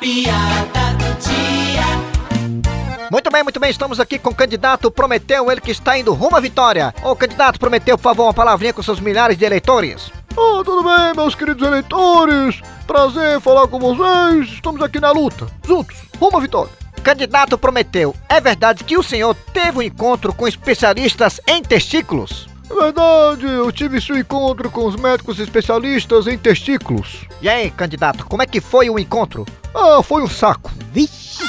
piada do dia. Muito bem, muito bem, estamos aqui com o candidato Prometeu, ele que está indo rumo à vitória. Ô candidato Prometeu, por favor, uma palavrinha com seus milhares de eleitores. Oh, tudo bem, meus queridos eleitores? Prazer falar com vocês. Estamos aqui na luta, juntos, rumo à vitória. Candidato Prometeu, é verdade que o senhor teve um encontro com especialistas em testículos? É verdade, eu tive seu encontro com os médicos especialistas em testículos. E aí, candidato, como é que foi o encontro? Ah, foi um saco. Vixe!